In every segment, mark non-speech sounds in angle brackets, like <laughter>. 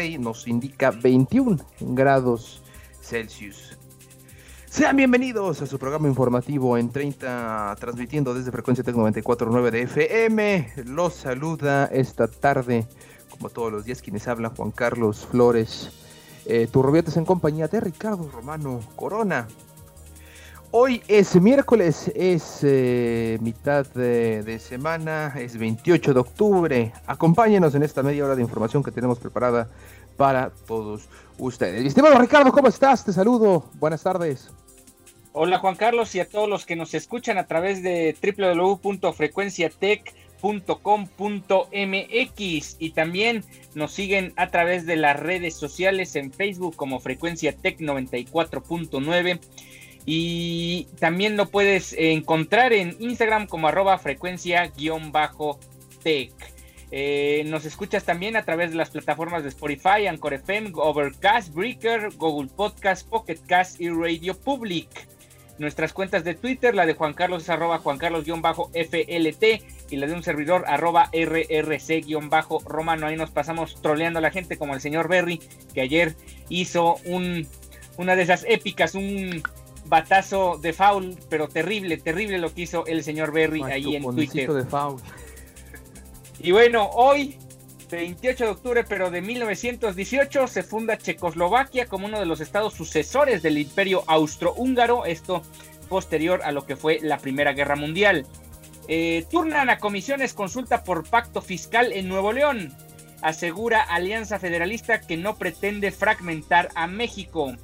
Monterrey nos indica 21 grados Celsius. Sean bienvenidos a su programa informativo en 30, transmitiendo desde frecuencia Tec 94.9 de FM. Los saluda esta tarde, como todos los días, quienes hablan Juan Carlos Flores. Eh, Turrobietes en compañía de Ricardo Romano Corona. Hoy es miércoles, es eh, mitad de, semana, es 28 de octubre. Acompáñenos en esta media hora de información que tenemos preparada para todos ustedes. Estimado Ricardo, ¿cómo estás? Te saludo. Buenas tardes. Hola Juan Carlos y a todos los que nos escuchan a través de www.frecuenciatech.com.mx y también nos siguen a través de las redes sociales en Facebook como Frecuencia Tech 94.9 y también lo puedes encontrar en Instagram como arroba frecuencia-tech. Eh, nos escuchas también a través de las plataformas de Spotify, Anchor FM, Overcast, Breaker, Google Podcast, Pocket Cast y Radio Public. Nuestras cuentas de Twitter, la de Juan Carlos es arroba Juan Carlos-FLT y la de un servidor arroba RRC-Romano. Ahí nos pasamos troleando a la gente como el señor Berry, que ayer hizo un, una de esas épicas, un batazo de foul, pero terrible, terrible lo que hizo el señor Berry ahí en Twitter. de foul. Y bueno, hoy, 28 de octubre, pero de 1918, se funda Checoslovaquia como uno de los estados sucesores del imperio austrohúngaro, esto posterior a lo que fue la Primera Guerra Mundial. Eh, turnan a comisiones consulta por pacto fiscal en Nuevo León. Asegura Alianza Federalista que no pretende fragmentar a México.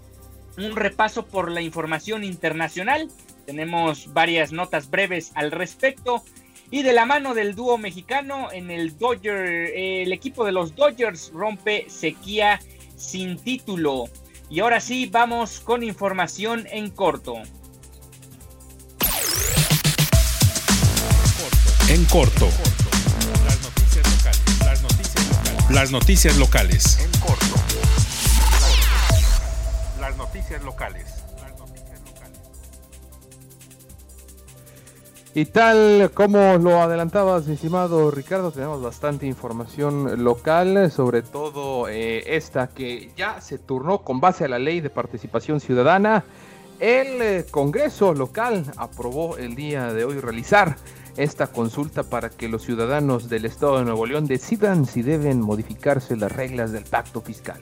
Un repaso por la información internacional. Tenemos varias notas breves al respecto. Y de la mano del dúo mexicano en el Dodger, eh, el equipo de los Dodgers rompe sequía sin título. Y ahora sí, vamos con información en corto. En corto. Las noticias locales. Las noticias locales. Las noticias locales. Noticias locales. Y tal como lo adelantabas, mi estimado Ricardo, tenemos bastante información local, sobre todo eh, esta que ya se turnó con base a la ley de participación ciudadana. El eh, Congreso local aprobó el día de hoy realizar esta consulta para que los ciudadanos del Estado de Nuevo León decidan si deben modificarse las reglas del pacto fiscal.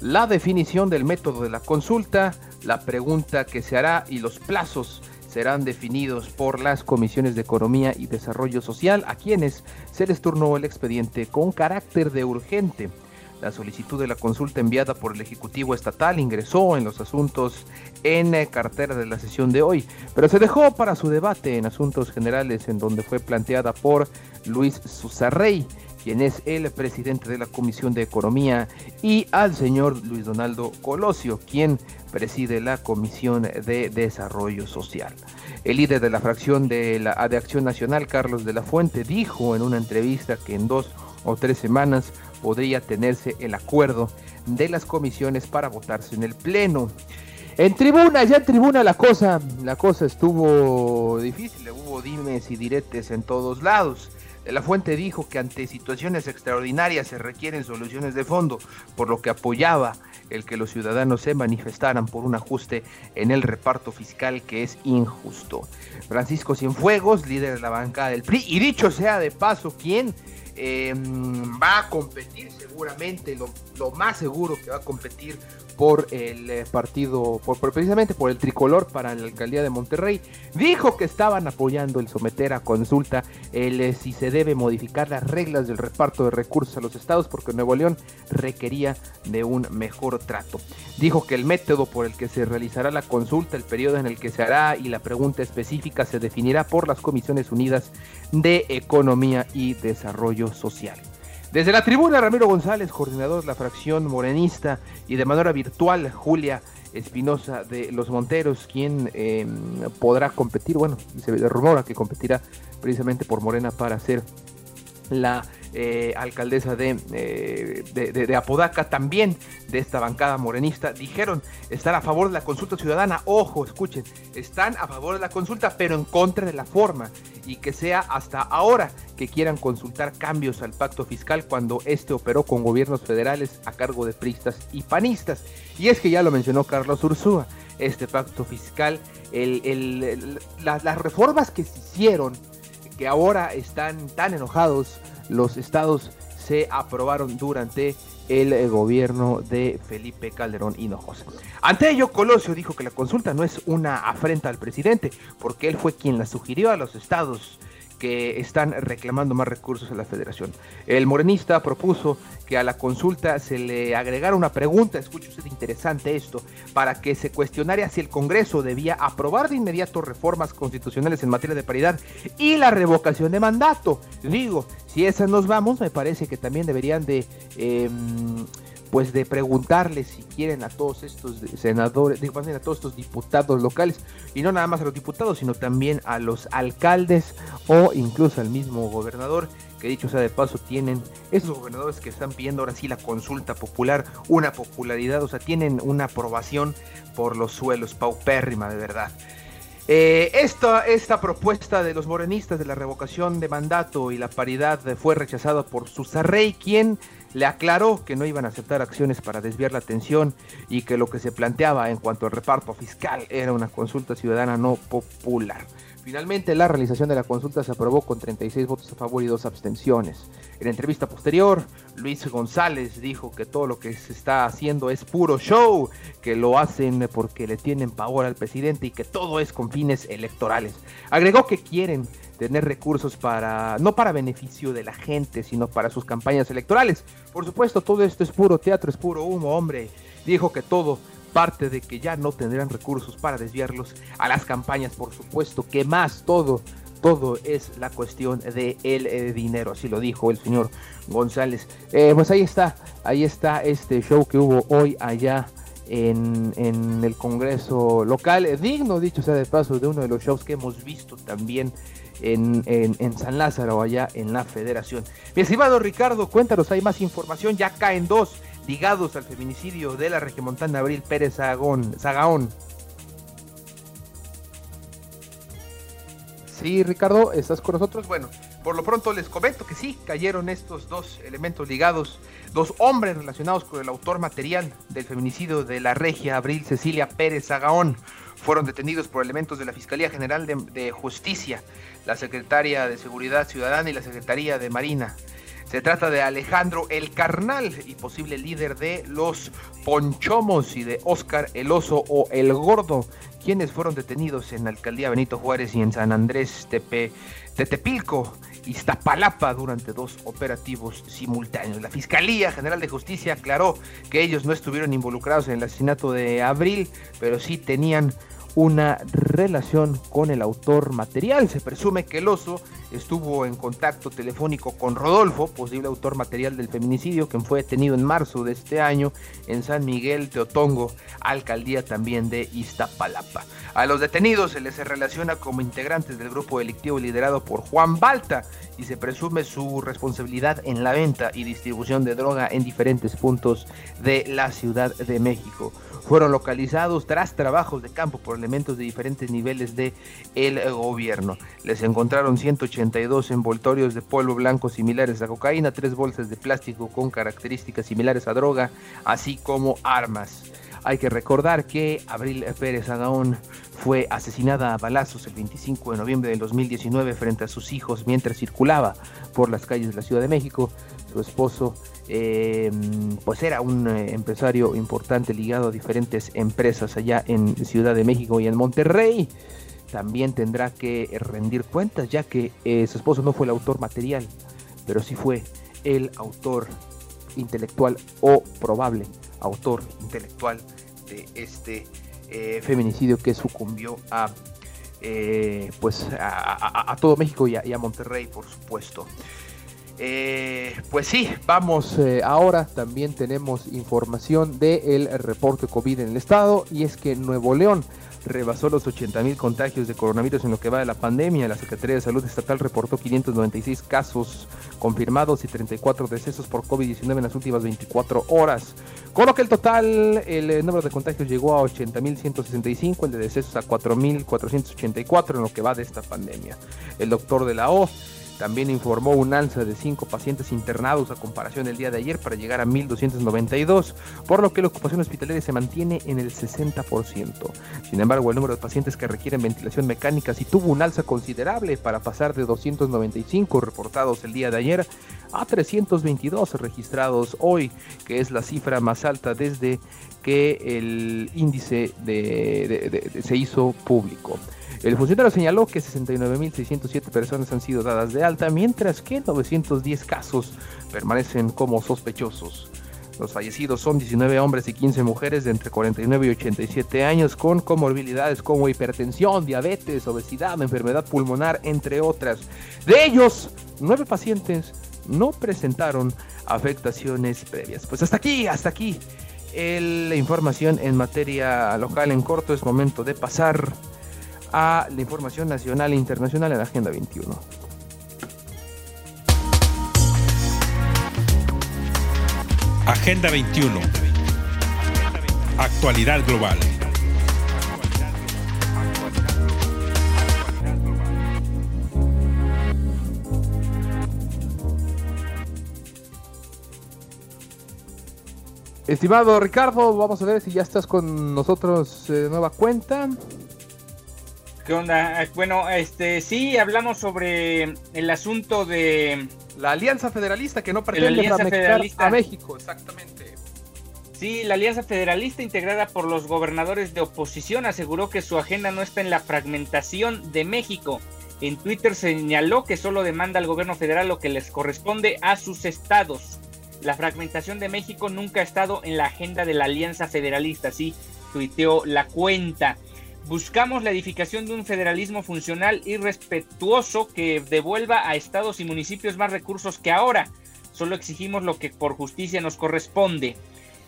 La definición del método de la consulta, la pregunta que se hará y los plazos serán definidos por las comisiones de Economía y Desarrollo Social, a quienes se les turnó el expediente con carácter de urgente. La solicitud de la consulta enviada por el Ejecutivo Estatal ingresó en los asuntos en cartera de la sesión de hoy, pero se dejó para su debate en asuntos generales en donde fue planteada por Luis Susarrey, quien es el presidente de la Comisión de Economía, y al señor Luis Donaldo Colosio, quien preside la Comisión de Desarrollo Social. El líder de la fracción de, la, de Acción Nacional, Carlos de la Fuente, dijo en una entrevista que en dos o tres semanas podría tenerse el acuerdo de las comisiones para votarse en el Pleno. En tribuna, ya en tribuna la cosa, la cosa estuvo difícil, hubo dimes y diretes en todos lados. La Fuente dijo que ante situaciones extraordinarias se requieren soluciones de fondo, por lo que apoyaba el que los ciudadanos se manifestaran por un ajuste en el reparto fiscal que es injusto. Francisco Cienfuegos, líder de la bancada del PRI, y dicho sea de paso, quien eh, va a competir seguramente, lo, más seguro que va a competir por el eh, partido, por, precisamente por el tricolor para la alcaldía de Monterrey, dijo que estaban apoyando el someter a consulta el eh, si se debe modificar las reglas del reparto de recursos a los estados porque Nuevo León requería de un mejor trato. Dijo que el método por el que se realizará la consulta, el periodo en el que se hará y la pregunta específica se definirá por las Comisiones Unidas de Economía y Desarrollo Social. Desde la tribuna, Ramiro González, coordinador de la fracción morenista, y de manera virtual, Julia Espinosa de Los Monteros, quien em, podrá competir, bueno, se rumora que competirá precisamente por Morena para ser la eh, alcaldesa eh, de, de, Apodaca, también de esta bancada morenista, dijeron estar a favor de la consulta ciudadana. Ojo, escuchen, están a favor de la consulta, pero en contra de la forma y que sea hasta ahora que quieran consultar cambios al pacto fiscal cuando este operó con gobiernos federales a cargo de pristas y panistas. Y es que ya lo mencionó Carlos Ursúa, este pacto fiscal, las reformas que se hicieron, que ahora están tan enojados los estados se aprobaron durante el eh, gobierno de Felipe Calderón Hinojosa. Ante ello, Colosio dijo que la consulta no es una afrenta al presidente, porque él fue quien la sugirió a los estados que están reclamando más recursos a la federación. El morenista propuso que a la consulta se le agregara una pregunta, escuche usted interesante esto, para que se cuestionara si el Congreso debía aprobar de inmediato reformas constitucionales en materia de paridad y la revocación de mandato. Digo, si esas nos vamos, me parece que también deberían de... Em, pues de preguntarles si quieren a todos estos senadores, digo, a todos estos diputados locales, y no nada más a los diputados, sino también a los alcaldes o incluso al mismo gobernador, que dicho sea de paso, tienen esos gobernadores que están pidiendo ahora sí la consulta popular, una popularidad, o sea, tienen una aprobación por los suelos, paupérrima de verdad. Eh, esta, esta, propuesta de los morenistas de la revocación de mandato y la paridad fue rechazada por Susarrey, quien le aclaró que no iban a aceptar acciones para desviar la atención y que lo que se planteaba en cuanto al reparto fiscal era una consulta ciudadana no popular. Finalmente, la realización de la consulta se aprobó con 36 votos a favor y dos abstenciones. En entrevista posterior, Luis González dijo que todo lo que se está haciendo es puro show, que lo hacen porque le tienen pavor al presidente y que todo es con fines electorales. Agregó que quieren tener recursos para, no para beneficio de la gente, sino para sus campañas electorales. Por supuesto, todo esto es puro teatro, es puro humo, hombre. Dijo que todo parte de que ya no tendrán recursos para desviarlos a las campañas, por supuesto, que más todo, todo es la cuestión de el eh, dinero, así lo dijo el señor González. Eh, pues ahí está, ahí está este show que hubo hoy allá en, en, el Congreso local, digno, dicho sea de paso, de uno de los shows que hemos visto también en, San Lázaro, allá en la Federación. Mi estimado Ricardo, cuéntanos, hay más información, ya caen dos ligados al feminicidio de la regimontana Abril Pérez Zagaón. Sí, Ricardo, ¿estás con nosotros? Bueno, por lo pronto les comento que sí, cayeron estos dos elementos ligados, dos hombres relacionados con el autor material del feminicidio de la regia Abril Cecilia Pérez Zagaón fueron detenidos por elementos de la Fiscalía General de, Justicia, la Secretaria de Seguridad Ciudadana y la Secretaría de Marina. Se trata de Alejandro El Carnal y posible líder de los Ponchomos y de Óscar El Oso o El Gordo, quienes fueron detenidos en la alcaldía Benito Juárez y en San Andrés Tepe, Tetepilco. Iztapalapa durante dos operativos simultáneos. La Fiscalía General de Justicia aclaró que ellos no estuvieron involucrados en el asesinato de Abril, pero sí tenían una relación con el autor material. Se presume que el oso estuvo en contacto telefónico con Rodolfo, posible autor material del feminicidio, quien fue detenido en marzo de este año en San Miguel Teotongo, alcaldía también de Iztapalapa. A los detenidos se les relaciona como integrantes del grupo delictivo liderado por Juan Balta y se presume su responsabilidad en la venta y distribución de droga en diferentes puntos de la Ciudad de México fueron localizados tras trabajos de campo por elementos de diferentes niveles de el gobierno. Les encontraron 182 envoltorios de polvo blanco similares a cocaína, tres bolsas de plástico con características similares a droga, así como armas. Hay que recordar que Abril Pérez Agaón fue asesinada a balazos el 25 de noviembre del 2019 frente a sus hijos mientras circulaba por las calles de la Ciudad de México su esposo eh, pues era un eh, empresario importante ligado a diferentes empresas allá en Ciudad de México y en Monterrey. También tendrá que rendir cuentas ya que eh, su esposo no fue el autor material, pero sí fue el autor intelectual o probable autor intelectual de este feminicidio que sucumbió a pues a, todo México y a Monterrey por supuesto. Eh, pues sí, vamos eh, ahora. También tenemos información del reporte COVID en el estado y es que Nuevo León rebasó los 80 mil contagios de coronavirus en lo que va de la pandemia. La Secretaría de Salud Estatal reportó 596 casos confirmados y 34 decesos por COVID-19 en las últimas 24 horas. Con lo que el total, el eh, número de contagios llegó a 80.165, el de decesos a 4.484 en lo que va de esta pandemia. El doctor de la O también informó un alza de 5 pacientes internados a comparación del día de ayer para llegar a 1.292, por lo que la ocupación hospitalaria se mantiene en el 60%. Sin embargo, el número de pacientes que requieren ventilación mecánica sí tuvo un alza considerable para pasar de 295 reportados el día de ayer a 322 registrados hoy, que es la cifra más alta desde que el índice se hizo público. El funcionario señaló que 69.607 personas han sido dadas de alta, mientras que 910 casos permanecen como sospechosos. Los fallecidos son 19 hombres y 15 mujeres de entre 49 y 87 años con comorbilidades como hipertensión, diabetes, obesidad, enfermedad pulmonar, entre otras. De ellos, 9 pacientes no presentaron afectaciones previas. Pues hasta aquí, hasta aquí la información en materia local en corto. Es momento de pasar a la información nacional e internacional en la Agenda 21. Agenda 21. Actualidad global. Estimado Ricardo, vamos a ver si ya estás con nosotros de nueva cuenta. ¿Qué onda? Ah, bueno, este sí hablamos sobre el asunto de la Alianza Federalista que no pretende a México, exactamente. Sí, la Alianza Federalista integrada por los gobernadores de oposición aseguró que su agenda no está en la fragmentación de México. En Twitter señaló que solo demanda al gobierno federal lo que les corresponde a sus estados. La fragmentación de México nunca ha estado en la agenda de la Alianza Federalista, así tuiteó la cuenta. Buscamos la edificación de un federalismo funcional y respetuoso que devuelva a estados y municipios más recursos que ahora. Solo exigimos lo que por justicia nos corresponde.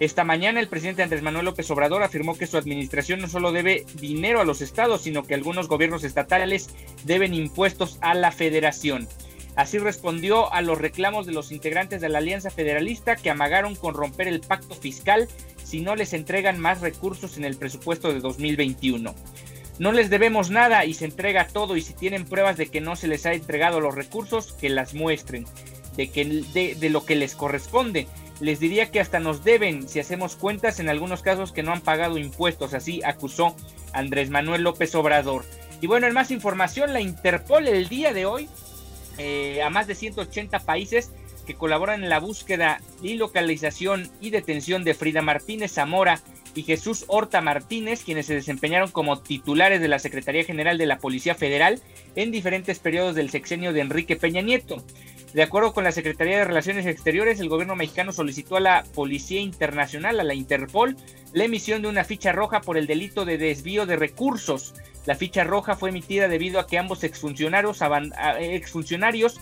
Esta mañana el presidente Andrés Manuel López Obrador afirmó que su administración no solo debe dinero a los estados, sino que algunos gobiernos estatales deben impuestos a la federación. Así respondió a los reclamos de los integrantes de la Alianza Federalista que amagaron con romper el pacto fiscal si no les entregan más recursos en el presupuesto de 2021. No les debemos nada y se entrega todo y si tienen pruebas de que no se les ha entregado los recursos, que las muestren, de, que, de, lo que les corresponde. Les diría que hasta nos deben, si hacemos cuentas, en algunos casos que no han pagado impuestos, así acusó Andrés Manuel López Obrador. Y bueno, en más información, la Interpol el día de hoy, eh, a más de 180 países, que colaboran en la búsqueda y localización y detención de Frida Martínez Zamora y Jesús Horta Martínez, quienes se desempeñaron como titulares de la Secretaría General de la Policía Federal en diferentes periodos del sexenio de Enrique Peña Nieto. De acuerdo con la Secretaría de Relaciones Exteriores, el gobierno mexicano solicitó a la Policía Internacional, a la Interpol, la emisión de una ficha roja por el delito de desvío de recursos. La ficha roja fue emitida debido a que ambos exfuncionarios, exfuncionarios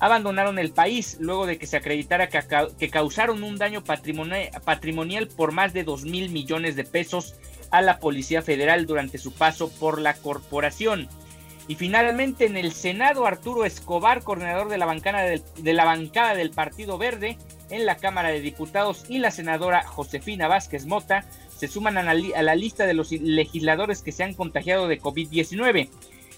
abandonaron el país luego de que se acreditara que, causaron un daño patrimonial por más de 2 mil millones de pesos a la Policía Federal durante su paso por la corporación. Y finalmente en el Senado, Arturo Escobar, coordinador de la, bancada del, de la bancada del Partido Verde en la Cámara de Diputados, y la senadora Josefina Vázquez Mota se suman a la lista de los legisladores que se han contagiado de COVID-19.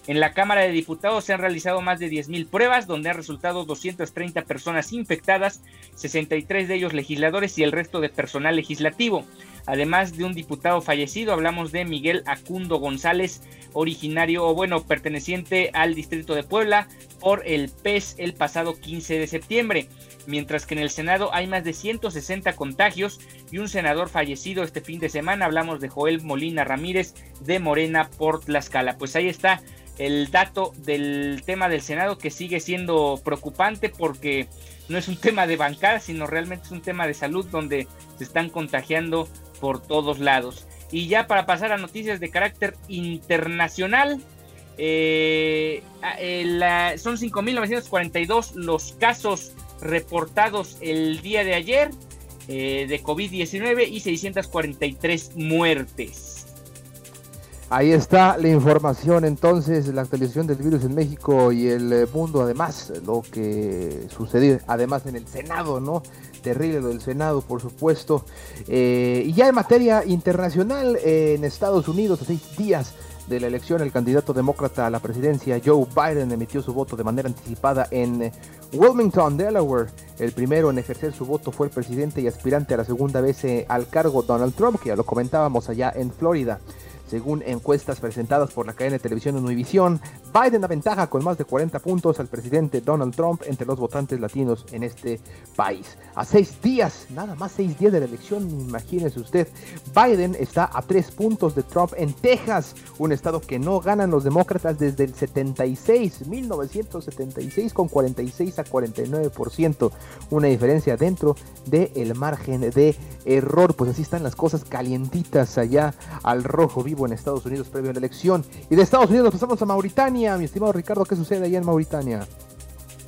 En la Cámara de Diputados se han realizado más de 10.000 pruebas, donde han resultado 230 personas infectadas, 63 de ellos legisladores y el resto de personal legislativo. Además de un diputado fallecido, hablamos de Miguel Acundo González, originario o bueno, perteneciente al distrito de Puebla por el PES el pasado 15 de septiembre. mientras que en el Senado hay más de 160 contagios y un senador fallecido este fin de semana. Hablamos de Joel Molina Ramírez de Morena por Tlaxcala. Pues ahí está el dato del tema del Senado que sigue siendo preocupante porque no es un <laughs> tema de bancada, sino realmente es un tema de salud donde se están contagiando por todos lados. Y ya para pasar a noticias de carácter internacional, eh, son 5.942 los casos reportados el día de ayer eh, de COVID-19 y 643 muertes. Ahí está la información entonces, la actualización del virus en México y el eh, mundo, además, lo que sucedió, además en el Senado, ¿no? Terrible lo del Senado, por supuesto. Eh, y ya en materia internacional, en Estados Unidos, a seis días de la elección, el candidato demócrata a la presidencia, Joe Biden, emitió su voto de manera anticipada en eh, Wilmington, Delaware. El primero en ejercer su voto fue el presidente y aspirante a la segunda vez al cargo Donald Trump, que ya lo comentábamos allá en Florida. Según encuestas presentadas por la cadena de televisión Univision, Biden aventaja con más de 40 puntos al presidente Donald Trump entre los votantes latinos en este país. A seis días, nada más seis días de la elección, imagínese usted, Biden está a tres puntos de Trump en Texas, un estado que no ganan los demócratas desde el 76, 1976 con 46 a 49%, una diferencia dentro del margen de error, pues así están las cosas calientitas allá al rojo vivo en Estados Unidos previo a la elección. Y de Estados Unidos pasamos a Mauritania. Mi estimado Ricardo, ¿qué sucede allá en Mauritania?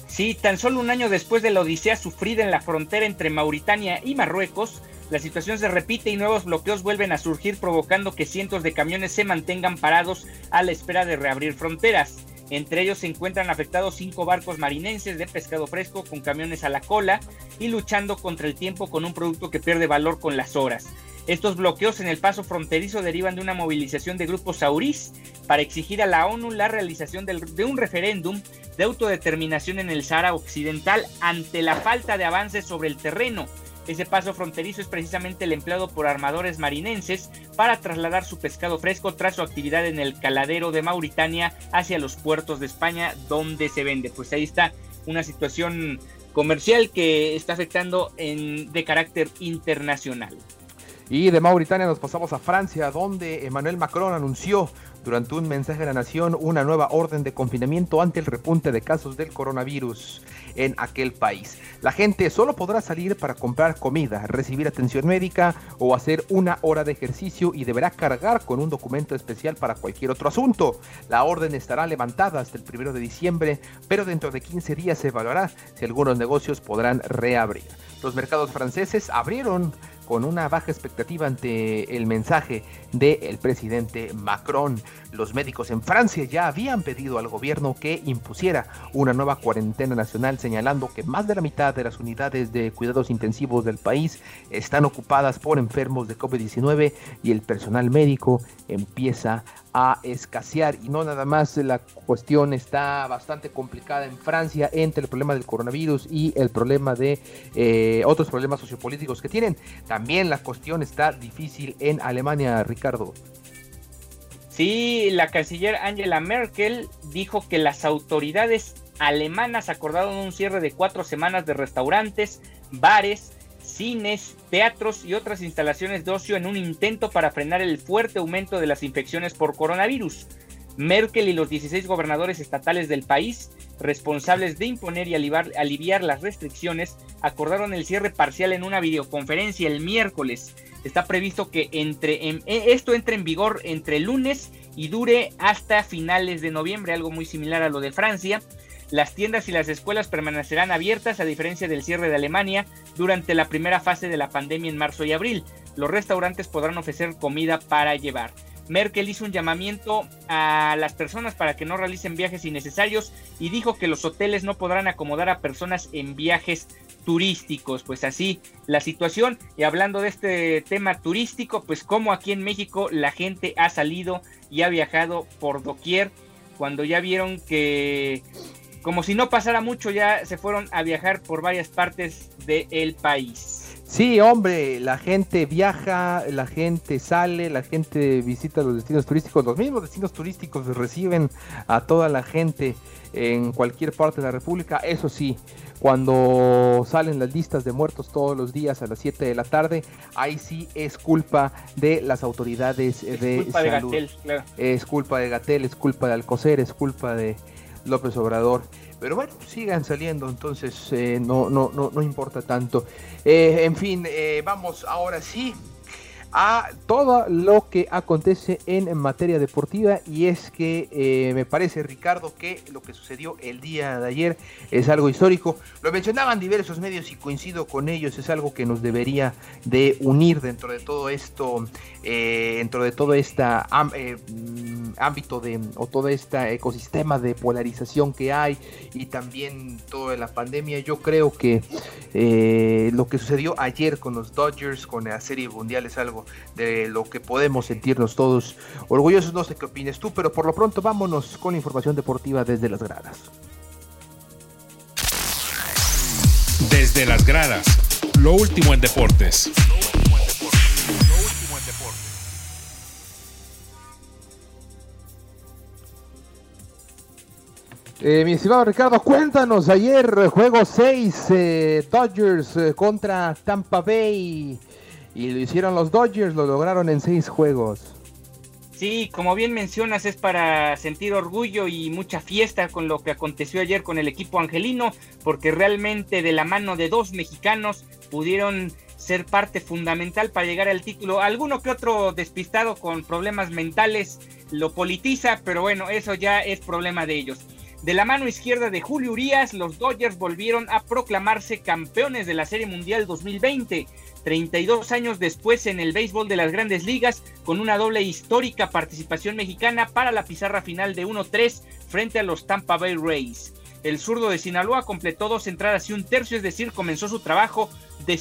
Sí, tan solo un año después de la odisea sufrida en la frontera entre Mauritania y Marruecos, la situación se repite y nuevos bloqueos vuelven a surgir provocando que cientos de camiones se mantengan parados a la espera de reabrir fronteras. Entre ellos se encuentran afectados cinco barcos marinenses de pescado fresco con camiones a la cola y luchando contra el tiempo con un producto que pierde valor con las horas. Estos bloqueos en el paso fronterizo derivan de una movilización de grupos saurís para exigir a la ONU la realización de un referéndum de autodeterminación en el Sahara Occidental ante la falta de avances sobre el terreno. Ese paso fronterizo es precisamente el empleado por armadores marinenses para trasladar su pescado fresco tras su actividad en el caladero de Mauritania hacia los puertos de España donde se vende. Pues ahí está una situación comercial que está afectando en, de carácter internacional. Y de Mauritania nos pasamos a Francia, donde Emmanuel Macron anunció durante un mensaje a la nación una nueva orden de confinamiento ante el repunte de casos del coronavirus en aquel país. La gente solo podrá salir para comprar comida, recibir atención médica o hacer una hora de ejercicio y deberá cargar con un documento especial para cualquier otro asunto. La orden estará levantada hasta el primero de diciembre, pero dentro de 15 días se evaluará si algunos negocios podrán reabrir. Los mercados franceses abrieron con una baja expectativa ante el mensaje del presidente Macron. Los médicos en Francia ya habían pedido al gobierno que impusiera una nueva cuarentena nacional, señalando que más de la mitad de las unidades de cuidados intensivos del país están ocupadas por enfermos de COVID-19 y el personal médico empieza a escasear. Y no nada más la cuestión está bastante complicada en Francia entre el problema del coronavirus y el problema de eh, otros problemas sociopolíticos que tienen. También la cuestión está difícil en Alemania, Ricardo. Sí, la canciller Angela Merkel dijo que las autoridades alemanas acordaron un cierre de cuatro semanas de restaurantes, bares, cines, teatros y otras instalaciones de ocio en un intento para frenar el fuerte aumento de las infecciones por coronavirus. Merkel y los 16 gobernadores estatales del país, responsables de imponer y aliviar, las restricciones, acordaron el cierre parcial en una videoconferencia el miércoles. Está previsto que entre e, esto entre en vigor entre lunes y dure hasta finales de noviembre, algo muy similar a lo de Francia. Las tiendas y las escuelas permanecerán abiertas a diferencia del cierre de Alemania durante la primera fase de la pandemia en marzo y abril. Los restaurantes podrán ofrecer comida para llevar. Merkel hizo un llamamiento a las personas para que no realicen viajes innecesarios y dijo que los hoteles no podrán acomodar a personas en viajes turísticos. Pues así la situación. Y hablando de este tema turístico, pues como aquí en México la gente ha salido y ha viajado por doquier cuando ya vieron que como si no pasara mucho, ya se fueron a viajar por varias partes del país. Sí, hombre, la gente viaja, la gente sale, la gente visita los destinos turísticos, los mismos destinos turísticos reciben a toda la gente en cualquier parte de la República. Eso sí, cuando salen las listas de muertos todos los días a las 7 de la tarde, ahí sí es culpa de las autoridades de salud. Es culpa de Gatel, es culpa de Alcocer, es culpa de López Obrador. Pero bueno, sigan saliendo, entonces eh, no, no, no, no importa tanto. Eh, en fin, eh, vamos ahora sí a todo lo que acontece en materia deportiva y es que eh, me parece Ricardo que lo que sucedió el día de ayer es algo histórico lo mencionaban diversos medios y coincido con ellos es algo que nos debería de unir dentro de todo esto eh, dentro de todo este ámbito de o todo este ecosistema de polarización que hay y también toda la pandemia yo creo que lo que sucedió ayer con los Dodgers con la serie mundial es algo de lo que podemos sentirnos todos orgullosos. No sé qué opines tú, pero por lo pronto vámonos con información deportiva desde las gradas. Desde las gradas, lo último en deportes. Eh, mi estimado Ricardo, cuéntanos ayer juego 6 eh, Dodgers eh, contra Tampa Bay. Y lo hicieron los Dodgers, lo lograron en seis juegos. Sí, como bien mencionas, es para sentir orgullo y mucha fiesta con lo que aconteció ayer con el equipo angelino, porque realmente de la mano de dos mexicanos pudieron ser parte fundamental para llegar al título. Alguno que otro despistado con problemas mentales lo politiza, pero bueno, eso ya es problema de ellos. De la mano izquierda de Julio Urias, los Dodgers volvieron a proclamarse campeones de la Serie Mundial 2020. 32 años después en el béisbol de las grandes ligas, con una doble histórica participación mexicana para la pizarra final de 1-3 frente a los Tampa Bay Rays. El zurdo de Sinaloa completó dos entradas y un tercio, es decir, comenzó su trabajo de,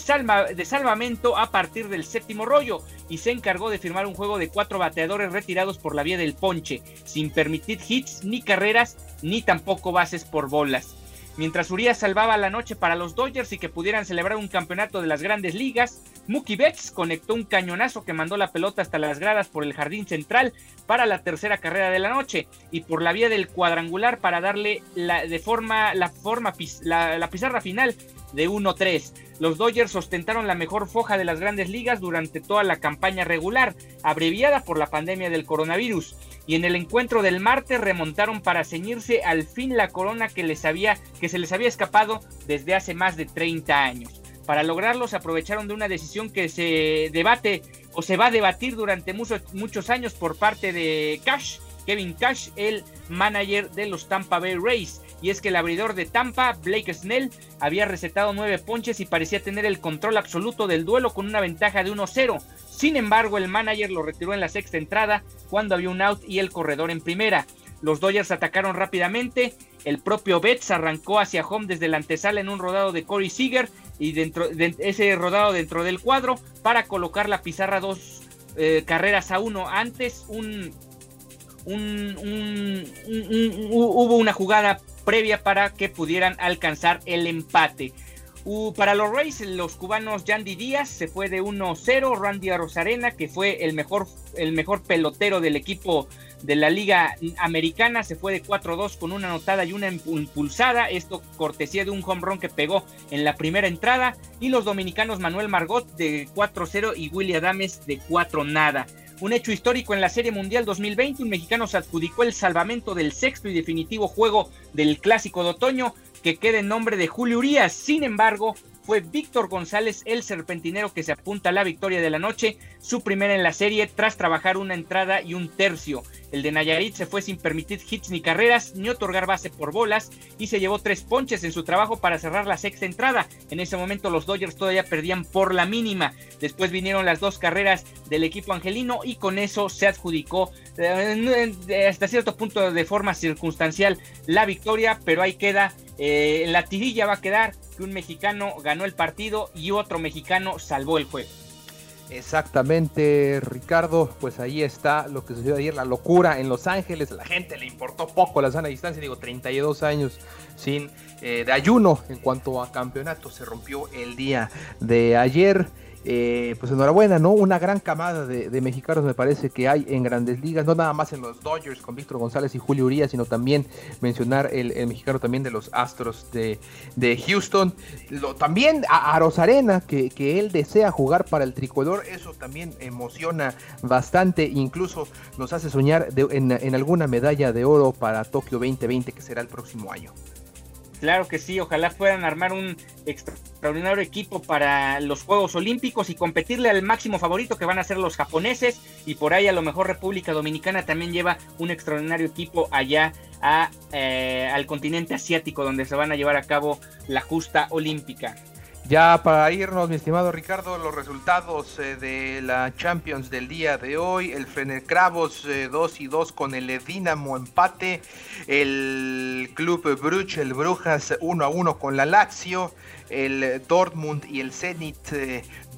de salvamento a partir del séptimo rollo y se encargó de firmar un juego de cuatro bateadores retirados por la vía del ponche, sin permitir hits ni carreras ni tampoco bases por bolas. Mientras Urias salvaba la noche para los Dodgers y que pudieran celebrar un campeonato de las grandes ligas, Mookie Betts conectó un cañonazo que mandó la pelota hasta las gradas por el jardín central para la tercera carrera de la noche y por la vía del cuadrangular para darle la, de forma, la, forma, la, la pizarra final de 1-3. Los Dodgers ostentaron la mejor foja de las grandes ligas durante toda la campaña regular, abreviada por la pandemia del coronavirus y en el encuentro del martes remontaron para ceñirse al fin la corona que, les había, que se les había escapado desde hace más de 30 años. Para lograrlo se aprovecharon de una decisión que se debate o se va a debatir durante muchos, muchos años por parte de Cash, Kevin Cash, el manager de los Tampa Bay Rays. Y es que el abridor de Tampa, Blake Snell, había recetado nueve ponches y parecía tener el control absoluto del duelo con una ventaja de 1-0. Sin embargo, el manager lo retiró en la sexta entrada cuando había un out y el corredor en primera. Los Dodgers atacaron rápidamente. El propio Betts arrancó hacia home desde la antesala en un rodado de Corey Seager y dentro de ese rodado dentro del cuadro para colocar la pizarra dos eh, carreras a uno. Antes un, hubo una jugada previa para que pudieran alcanzar el empate para los Rays, los cubanos Yandy Díaz se fue de 1-0, Randy Rosarena, que fue el mejor, el mejor pelotero del equipo de la Liga Americana, se fue de 4-2 con una anotada y una impulsada, esto cortesía de un home run que pegó en la primera entrada, y los dominicanos Manuel Margot de 4-0 y Willy Adames de 4 nada. Un hecho histórico en la Serie Mundial 2020, un mexicano se adjudicó el salvamento del sexto y definitivo juego del Clásico de Otoño, que queda en nombre de Julio Urias. Sin embargo, fue Víctor González el serpentinero que se apunta a la victoria de la noche, su primera en la serie tras trabajar una entrada y un tercio. El de Nayarit se fue sin permitir hits ni carreras ni otorgar base por bolas y se llevó tres ponches en su trabajo para cerrar la sexta entrada. En ese momento los Dodgers todavía perdían por la mínima. Después vinieron las dos carreras del equipo angelino y con eso se adjudicó eh, hasta cierto punto de forma circunstancial la victoria, pero ahí queda eh, la tirilla va a quedar un mexicano ganó el partido y otro mexicano salvó el juego. Exactamente, Ricardo, pues ahí está lo que sucedió ayer, la locura en Los Ángeles, la gente le importó poco la sana distancia, digo 32 años sin eh, de ayuno en cuanto a campeonato, se rompió el día de ayer eh, pues enhorabuena, ¿no? Una gran camada de, mexicanos me parece que hay en grandes ligas, no nada más en los Dodgers con Víctor González y Julio Urias, sino también mencionar el, mexicano también de los Astros de, Houston. Lo, también a, Rosarena, que, él desea jugar para el tricolor, eso también emociona bastante, incluso nos hace soñar en, en alguna medalla de oro para Tokio 2020, que será el próximo año. Claro que sí, ojalá puedan armar un extraordinario equipo para los Juegos Olímpicos y competirle al máximo favorito que van a ser los japoneses y por ahí a lo mejor República Dominicana también lleva un extraordinario equipo allá eh, al continente asiático donde se van a llevar a cabo la justa olímpica. Ya para irnos, mi estimado Ricardo, los resultados eh, de la Champions del día de hoy. El Fener Cravos 2 y 2 con el Dinamo empate. El Club Bruch, el Brujas 1 a 1 con la Lazio. El Dortmund y el Zenit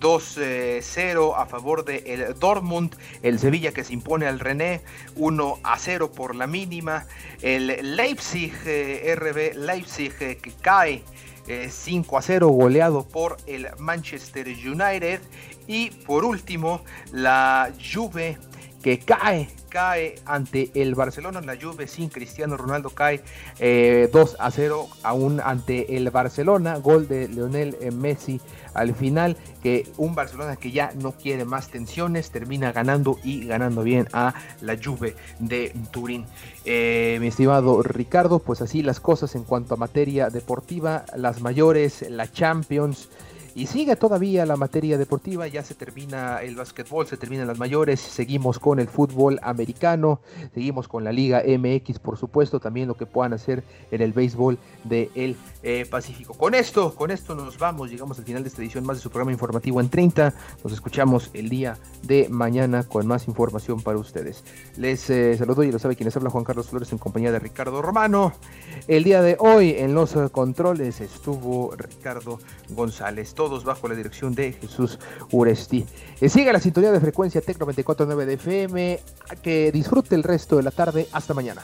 2-0 eh, a favor del el Dortmund, el Sevilla que se impone al René 1 a 0 por la mínima, el Leipzig, eh, RB Leipzig que cae 5 eh, a 0 goleado por el Manchester United. Y por último, la Juve que cae, cae ante el Barcelona. La Juve sin Cristiano Ronaldo cae 2 eh, a 0 aún ante el Barcelona. Gol de Leonel Messi al final, que un Barcelona que ya no quiere más tensiones, termina ganando y ganando bien a la Juve de Turín. Eh, mi estimado Ricardo, pues así las cosas en cuanto a materia deportiva, las mayores, la Champions. Y sigue todavía la materia deportiva, ya se termina el básquetbol, se terminan las mayores, seguimos con el fútbol americano, seguimos con la Liga MX, por supuesto, también lo que puedan hacer en el béisbol del eh, Pacífico. Con esto, con esto nos vamos, llegamos al final de esta edición más de su programa informativo en 30. Nos escuchamos el día de mañana con más información para ustedes. Les eh, saludo y lo sabe quienes habla Juan Carlos Flores en compañía de Ricardo Romano. El día de hoy en los controles estuvo Ricardo González todos bajo la dirección de Jesús Uresti. Eh, siga la sintonía de frecuencia Tec 94.9 de FM. Que disfrute el resto de la tarde. Hasta mañana.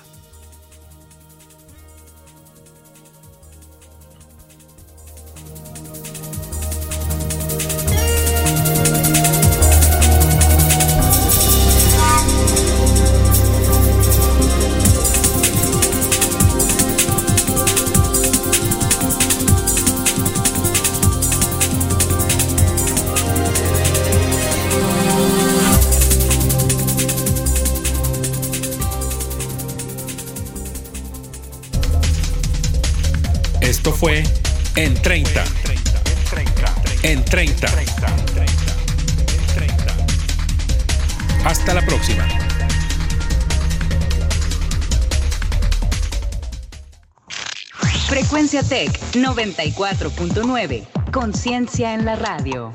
Tech 94.9. Conciencia en la radio.